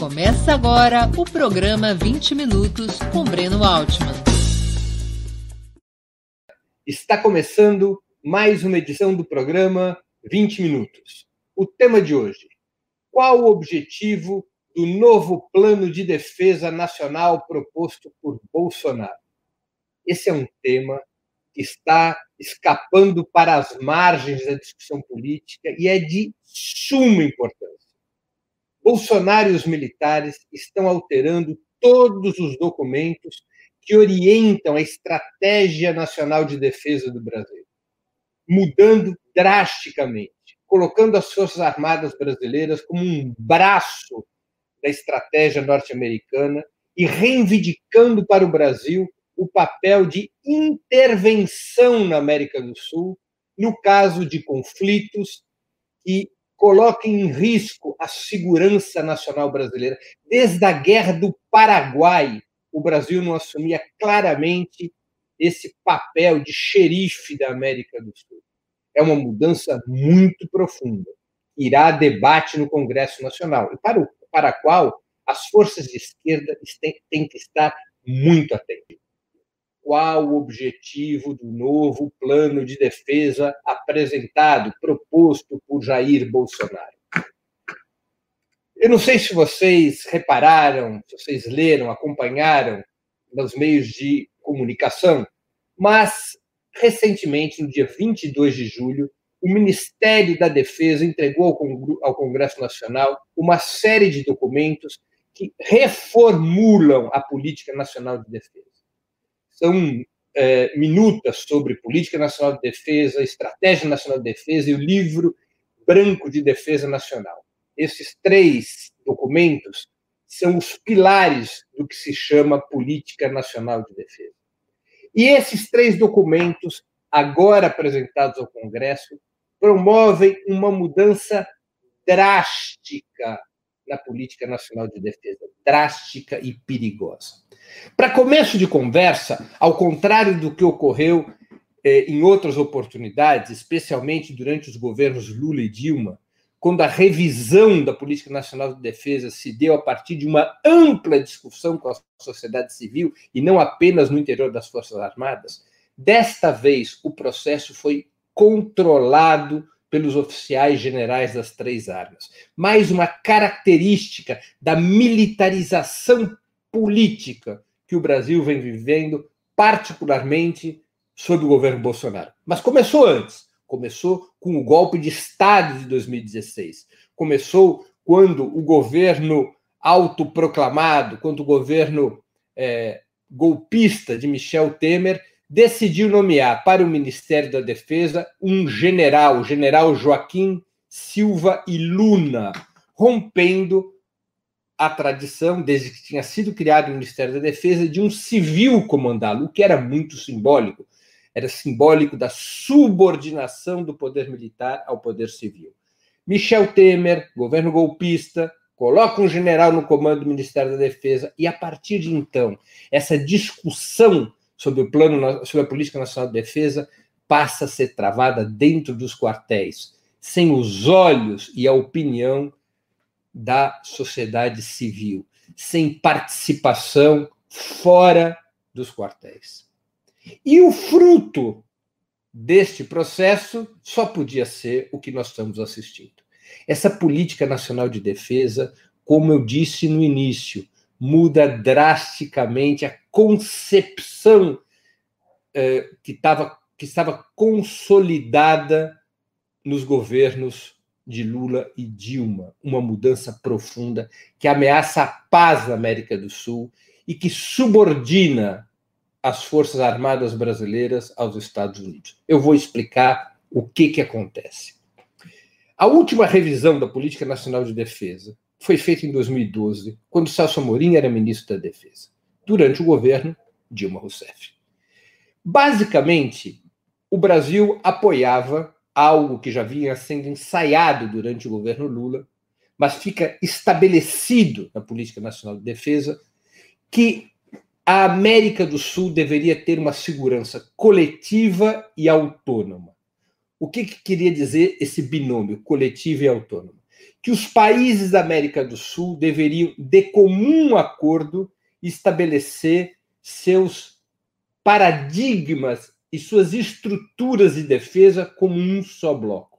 Começa agora o programa 20 Minutos com Breno Altman. Está começando mais uma edição do programa 20 Minutos. O tema de hoje: qual o objetivo do novo plano de defesa nacional proposto por Bolsonaro? Esse é um tema que está escapando para as margens da discussão política e é de suma importância. Bolsonaro e os militares estão alterando todos os documentos que orientam a estratégia nacional de defesa do Brasil, mudando drasticamente, colocando as Forças Armadas brasileiras como um braço da estratégia norte-americana e reivindicando para o Brasil o papel de intervenção na América do Sul no caso de conflitos que coloquem em risco a segurança nacional brasileira. Desde a Guerra do Paraguai, o Brasil não assumia claramente esse papel de xerife da América do Sul. É uma mudança muito profunda. Irá a debate no Congresso Nacional, e para, o, para a qual as forças de esquerda têm que estar muito atentas qual o objetivo do novo plano de defesa apresentado, proposto por Jair Bolsonaro. Eu não sei se vocês repararam, se vocês leram, acompanharam nos meios de comunicação, mas recentemente, no dia 22 de julho, o Ministério da Defesa entregou ao Congresso Nacional uma série de documentos que reformulam a política nacional de defesa são é, minutas sobre política nacional de defesa, estratégia nacional de defesa e o livro branco de defesa nacional. Esses três documentos são os pilares do que se chama política nacional de defesa. E esses três documentos, agora apresentados ao Congresso, promovem uma mudança drástica na política nacional de defesa, drástica e perigosa. Para começo de conversa, ao contrário do que ocorreu eh, em outras oportunidades, especialmente durante os governos Lula e Dilma, quando a revisão da política nacional de defesa se deu a partir de uma ampla discussão com a sociedade civil e não apenas no interior das Forças Armadas, desta vez o processo foi controlado pelos oficiais generais das três armas. Mais uma característica da militarização política que o Brasil vem vivendo, particularmente sob o governo Bolsonaro. Mas começou antes. Começou com o golpe de Estado de 2016. Começou quando o governo autoproclamado, quando o governo é, golpista de Michel Temer decidiu nomear para o Ministério da Defesa um general, o general Joaquim Silva e Luna, rompendo a tradição, desde que tinha sido criado o Ministério da Defesa, de um civil comandá-lo, o que era muito simbólico. Era simbólico da subordinação do poder militar ao poder civil. Michel Temer, governo golpista, coloca um general no comando do Ministério da Defesa e a partir de então, essa discussão sobre o plano sobre a política nacional de defesa passa a ser travada dentro dos quartéis, sem os olhos e a opinião da sociedade civil, sem participação fora dos quartéis. E o fruto deste processo só podia ser o que nós estamos assistindo. Essa política nacional de defesa, como eu disse no início, muda drasticamente a concepção eh, que, tava, que estava consolidada nos governos de Lula e Dilma, uma mudança profunda que ameaça a paz na América do Sul e que subordina as Forças Armadas brasileiras aos Estados Unidos. Eu vou explicar o que, que acontece. A última revisão da Política Nacional de Defesa foi feita em 2012, quando Celso Amorim era ministro da Defesa, durante o governo Dilma Rousseff. Basicamente, o Brasil apoiava algo que já vinha sendo ensaiado durante o governo Lula, mas fica estabelecido na Política Nacional de Defesa que a América do Sul deveria ter uma segurança coletiva e autônoma. O que, que queria dizer esse binômio, coletivo e autônomo? Que os países da América do Sul deveriam, de comum acordo, estabelecer seus paradigmas e suas estruturas de defesa como um só bloco.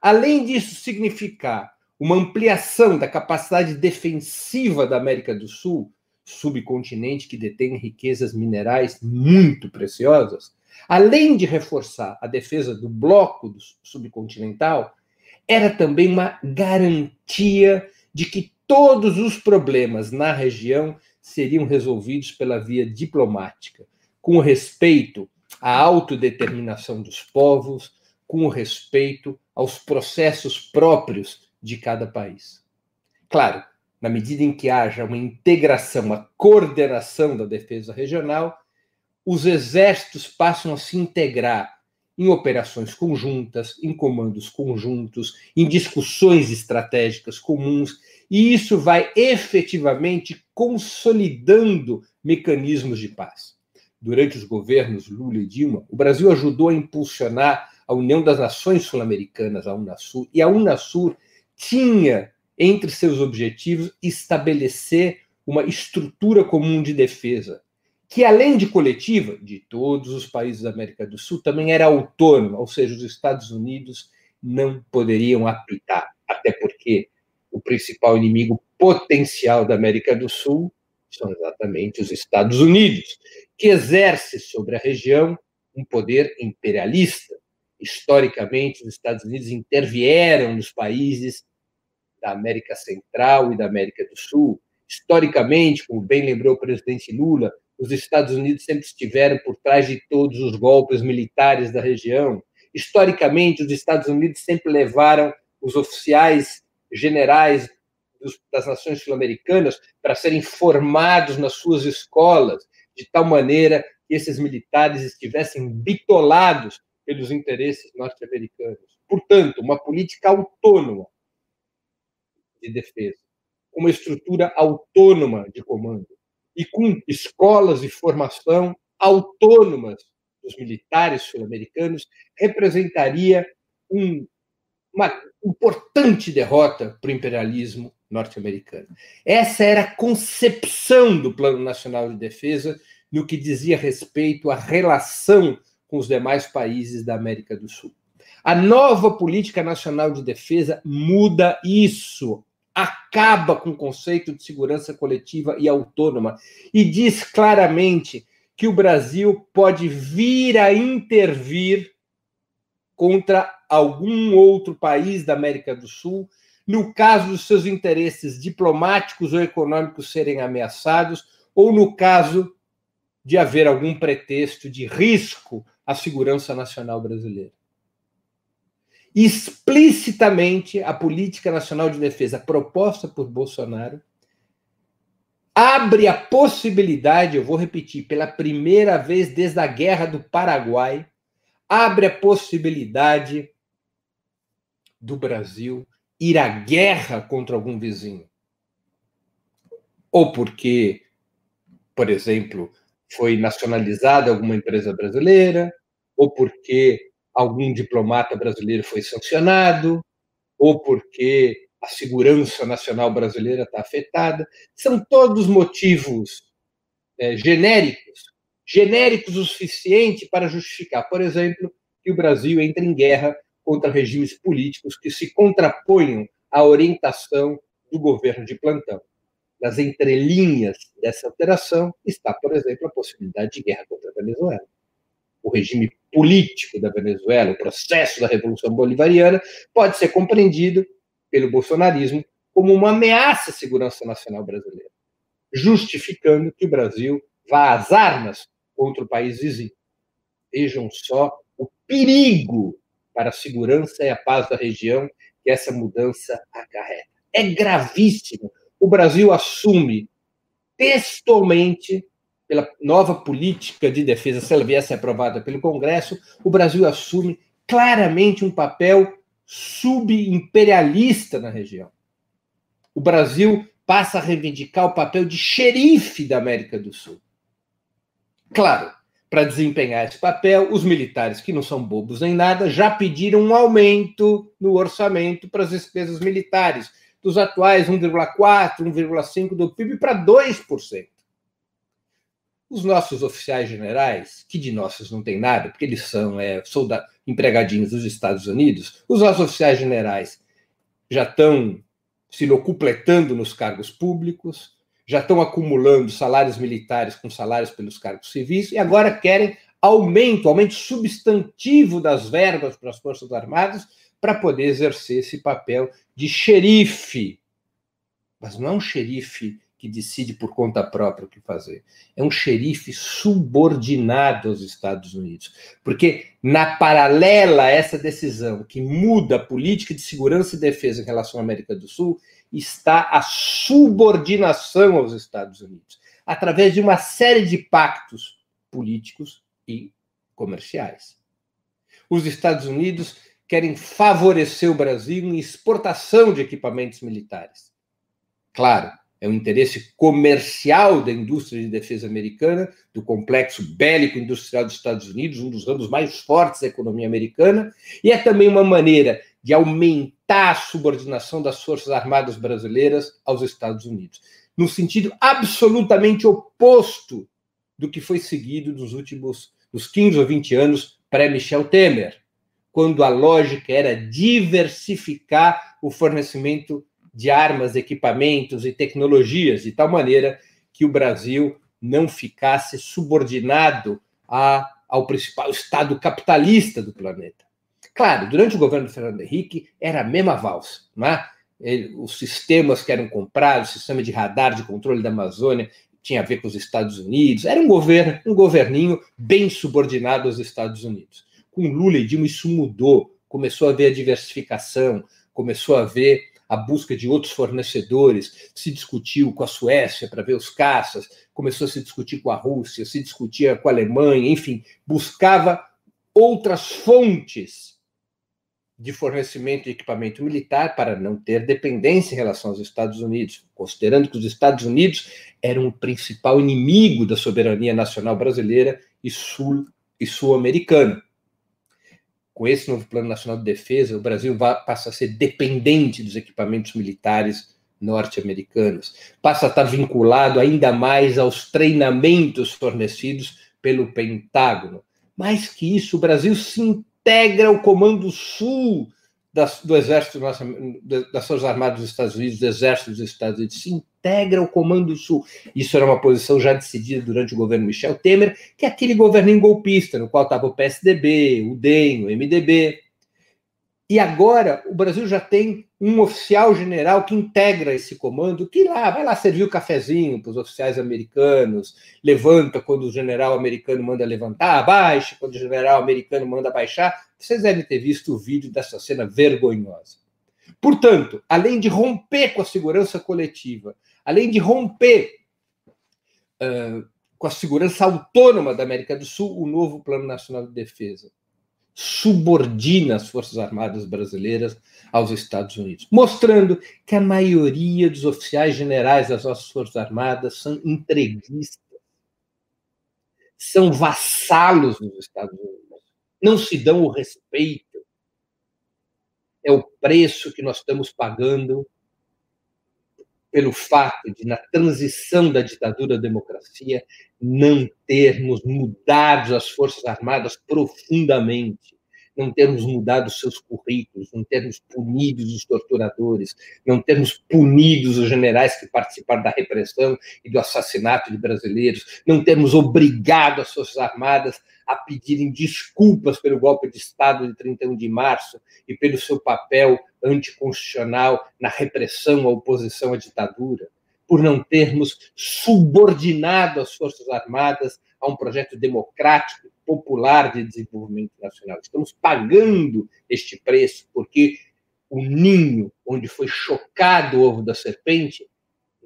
Além disso significar uma ampliação da capacidade defensiva da América do Sul, subcontinente que detém riquezas minerais muito preciosas, além de reforçar a defesa do bloco subcontinental, era também uma garantia de que todos os problemas na região seriam resolvidos pela via diplomática, com respeito à autodeterminação dos povos, com respeito aos processos próprios de cada país. Claro, na medida em que haja uma integração, uma coordenação da defesa regional, os exércitos passam a se integrar em operações conjuntas, em comandos conjuntos, em discussões estratégicas comuns, e isso vai efetivamente consolidando mecanismos de paz. Durante os governos Lula e Dilma, o Brasil ajudou a impulsionar a União das Nações Sul-Americanas, a Unasur, e a Unasur tinha entre seus objetivos estabelecer uma estrutura comum de defesa, que além de coletiva, de todos os países da América do Sul, também era autônoma, ou seja, os Estados Unidos não poderiam apitar, até porque o principal inimigo potencial da América do Sul são exatamente os Estados Unidos, que exerce sobre a região um poder imperialista. Historicamente, os Estados Unidos intervieram nos países da América Central e da América do Sul. Historicamente, como bem lembrou o presidente Lula, os Estados Unidos sempre estiveram por trás de todos os golpes militares da região. Historicamente, os Estados Unidos sempre levaram os oficiais generais das nações sul-americanas para serem formados nas suas escolas, de tal maneira que esses militares estivessem bitolados pelos interesses norte-americanos. Portanto, uma política autônoma de defesa, uma estrutura autônoma de comando, e com escolas de formação autônomas dos militares sul-americanos, representaria um, uma importante derrota para o imperialismo norte-americano. Essa era a concepção do Plano Nacional de Defesa no que dizia respeito à relação com os demais países da América do Sul. A nova política nacional de defesa muda isso acaba com o conceito de segurança coletiva e autônoma e diz claramente que o Brasil pode vir a intervir contra algum outro país da América do Sul, no caso dos seus interesses diplomáticos ou econômicos serem ameaçados, ou no caso de haver algum pretexto de risco à segurança nacional brasileira explicitamente a política nacional de defesa proposta por Bolsonaro abre a possibilidade, eu vou repetir, pela primeira vez desde a Guerra do Paraguai, abre a possibilidade do Brasil ir à guerra contra algum vizinho. Ou porque, por exemplo, foi nacionalizada alguma empresa brasileira, ou porque algum diplomata brasileiro foi sancionado, ou porque a segurança nacional brasileira está afetada. São todos motivos é, genéricos, genéricos o suficiente para justificar, por exemplo, que o Brasil entre em guerra contra regimes políticos que se contraponham à orientação do governo de plantão. Nas entrelinhas dessa alteração está, por exemplo, a possibilidade de guerra contra a Venezuela o regime político da Venezuela, o processo da Revolução Bolivariana, pode ser compreendido pelo bolsonarismo como uma ameaça à segurança nacional brasileira, justificando que o Brasil vá às armas contra o país vizinho. Vejam só o perigo para a segurança e a paz da região que essa mudança acarreta. É gravíssimo. O Brasil assume textualmente pela nova política de defesa, se ela viesse aprovada pelo Congresso, o Brasil assume claramente um papel subimperialista na região. O Brasil passa a reivindicar o papel de xerife da América do Sul. Claro, para desempenhar esse papel, os militares, que não são bobos nem nada, já pediram um aumento no orçamento para as despesas militares, dos atuais 1,4%, 1,5% do PIB para 2%. Os nossos oficiais generais, que de nossos não tem nada, porque eles são é, soldados, empregadinhos dos Estados Unidos, os nossos oficiais generais já estão se locupletando nos cargos públicos, já estão acumulando salários militares com salários pelos cargos civis e agora querem aumento, aumento substantivo das verbas para as Forças Armadas para poder exercer esse papel de xerife. Mas não é um xerife que decide por conta própria o que fazer. É um xerife subordinado aos Estados Unidos. Porque, na paralela a essa decisão que muda a política de segurança e defesa em relação à América do Sul, está a subordinação aos Estados Unidos, através de uma série de pactos políticos e comerciais. Os Estados Unidos querem favorecer o Brasil em exportação de equipamentos militares. Claro, é um interesse comercial da indústria de defesa americana, do complexo bélico industrial dos Estados Unidos, um dos ramos mais fortes da economia americana, e é também uma maneira de aumentar a subordinação das Forças Armadas brasileiras aos Estados Unidos, no sentido absolutamente oposto do que foi seguido nos últimos nos 15 ou 20 anos pré-Michel Temer, quando a lógica era diversificar o fornecimento de armas, equipamentos e tecnologias, de tal maneira que o Brasil não ficasse subordinado a, ao principal Estado capitalista do planeta. Claro, durante o governo do Fernando Henrique era a mesma valsa, não é? Os sistemas que eram comprados, o sistema de radar de controle da Amazônia, tinha a ver com os Estados Unidos, era um governo, um governinho bem subordinado aos Estados Unidos. Com Lula e Dilma isso mudou, começou a haver a diversificação, começou a haver a busca de outros fornecedores, se discutiu com a Suécia para ver os caças, começou a se discutir com a Rússia, se discutia com a Alemanha, enfim, buscava outras fontes de fornecimento de equipamento militar para não ter dependência em relação aos Estados Unidos, considerando que os Estados Unidos eram o principal inimigo da soberania nacional brasileira e sul e sul-americana com esse novo Plano Nacional de Defesa, o Brasil vai, passa a ser dependente dos equipamentos militares norte-americanos, passa a estar vinculado ainda mais aos treinamentos fornecidos pelo Pentágono. Mais que isso, o Brasil se integra ao Comando Sul das, do Exército das Forças Armadas dos Estados Unidos, do Exército dos Estados Unidos, se integra ao Comando Sul. Isso era uma posição já decidida durante o governo Michel Temer, que é aquele governo golpista, no qual estava o PSDB, o DEM, o MDB. E agora o Brasil já tem um oficial general que integra esse comando, que lá vai lá servir o cafezinho para os oficiais americanos, levanta quando o general americano manda levantar, abaixa quando o general americano manda baixar. Vocês devem ter visto o vídeo dessa cena vergonhosa. Portanto, além de romper com a segurança coletiva, além de romper uh, com a segurança autônoma da América do Sul, o novo Plano Nacional de Defesa subordina as Forças Armadas brasileiras aos Estados Unidos, mostrando que a maioria dos oficiais generais das nossas Forças Armadas são entreguistas, são vassalos dos Estados Unidos, não se dão o respeito. É o preço que nós estamos pagando pelo fato de, na transição da ditadura à democracia, não termos mudado as Forças Armadas profundamente, não termos mudado seus currículos, não termos punido os torturadores, não termos punido os generais que participaram da repressão e do assassinato de brasileiros, não termos obrigado as Forças Armadas a pedirem desculpas pelo golpe de Estado de 31 de março e pelo seu papel anticonstitucional na repressão à oposição à ditadura, por não termos subordinado as Forças Armadas a um projeto democrático, popular de desenvolvimento nacional. Estamos pagando este preço porque o ninho onde foi chocado o ovo da serpente,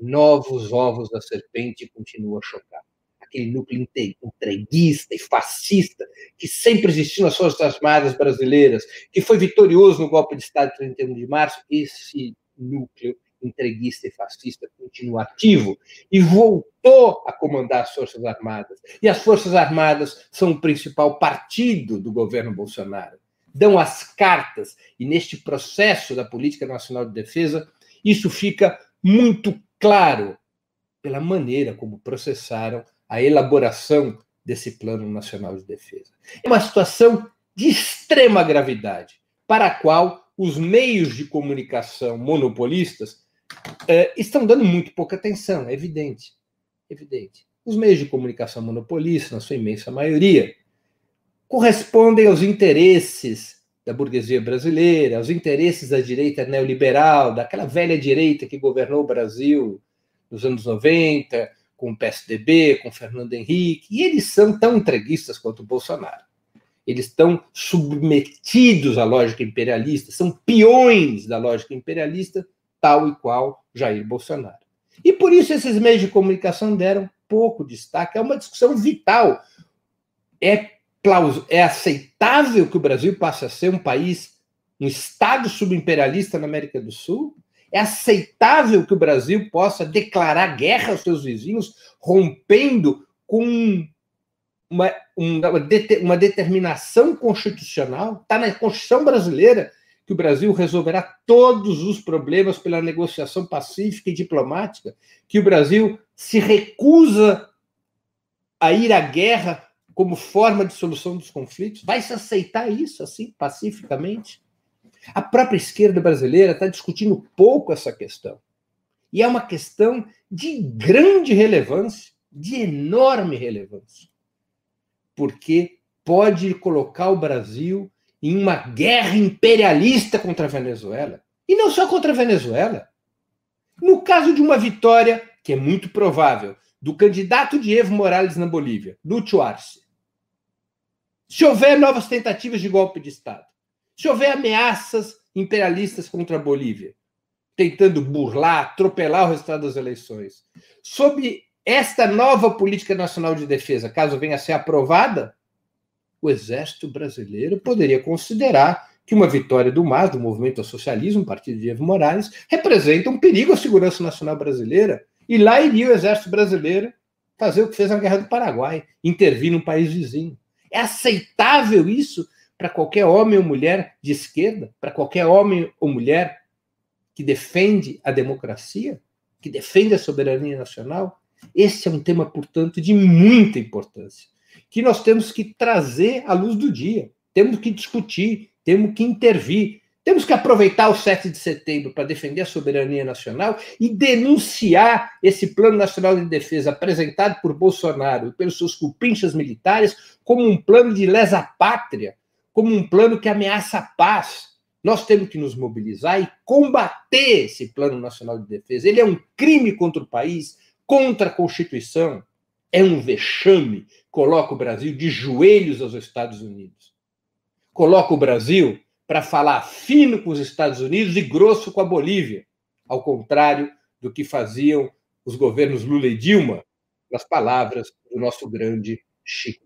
novos ovos da serpente continuam a chocar aquele núcleo entreguista e fascista que sempre existiu nas Forças Armadas brasileiras, que foi vitorioso no golpe de Estado de 31 de março, esse núcleo entreguista e fascista continua ativo e voltou a comandar as Forças Armadas. E as Forças Armadas são o principal partido do governo Bolsonaro. Dão as cartas, e neste processo da Política Nacional de Defesa, isso fica muito claro pela maneira como processaram a elaboração desse Plano Nacional de Defesa. É uma situação de extrema gravidade, para a qual os meios de comunicação monopolistas eh, estão dando muito pouca atenção, é evidente. Evidente. Os meios de comunicação monopolistas, na sua imensa maioria, correspondem aos interesses da burguesia brasileira, aos interesses da direita neoliberal, daquela velha direita que governou o Brasil nos anos 90, com o PSDB, com Fernando Henrique, e eles são tão entreguistas quanto o Bolsonaro. Eles estão submetidos à lógica imperialista, são peões da lógica imperialista, tal e qual Jair Bolsonaro. E por isso esses meios de comunicação deram pouco destaque. É uma discussão vital. É, é aceitável que o Brasil passe a ser um país, um Estado subimperialista na América do Sul? É aceitável que o Brasil possa declarar guerra aos seus vizinhos, rompendo com uma, uma, determinação constitucional? Está na Constituição brasileira que o Brasil resolverá todos os problemas pela negociação pacífica e diplomática, que o Brasil se recusa a ir à guerra como forma de solução dos conflitos? Vai se aceitar isso assim, pacificamente? A própria esquerda brasileira está discutindo pouco essa questão. E é uma questão de grande relevância, de enorme relevância. Porque pode colocar o Brasil em uma guerra imperialista contra a Venezuela. E não só contra a Venezuela. No caso de uma vitória, que é muito provável, do candidato de Evo Morales na Bolívia, Lúcio Arce. Se houver novas tentativas de golpe de Estado, se houver ameaças imperialistas contra a Bolívia, tentando burlar, atropelar o resultado das eleições, sob esta nova política nacional de defesa, caso venha a ser aprovada, o exército brasileiro poderia considerar que uma vitória do MAS, do Movimento ao Socialismo, partido de Evo Morales, representa um perigo à segurança nacional brasileira. E lá iria o exército brasileiro fazer o que fez na Guerra do Paraguai, intervir num país vizinho. É aceitável isso para qualquer homem ou mulher de esquerda, para qualquer homem ou mulher que defende a democracia, que defende a soberania nacional? Esse é um tema, portanto, de muita importância, que nós temos que trazer à luz do dia, temos que discutir, temos que intervir, temos que aproveitar o 7 de setembro para defender a soberania nacional e denunciar esse Plano Nacional de Defesa apresentado por Bolsonaro e pelos seus cupinchas militares como um plano de lesa-pátria como um plano que ameaça a paz. Nós temos que nos mobilizar e combater esse Plano Nacional de Defesa. Ele é um crime contra o país, contra a Constituição. É um vexame. Coloca o Brasil de joelhos aos Estados Unidos. Coloca o Brasil para falar fino com os Estados Unidos e grosso com a Bolívia, ao contrário do que faziam os governos Lula e Dilma, nas palavras do nosso grande Chico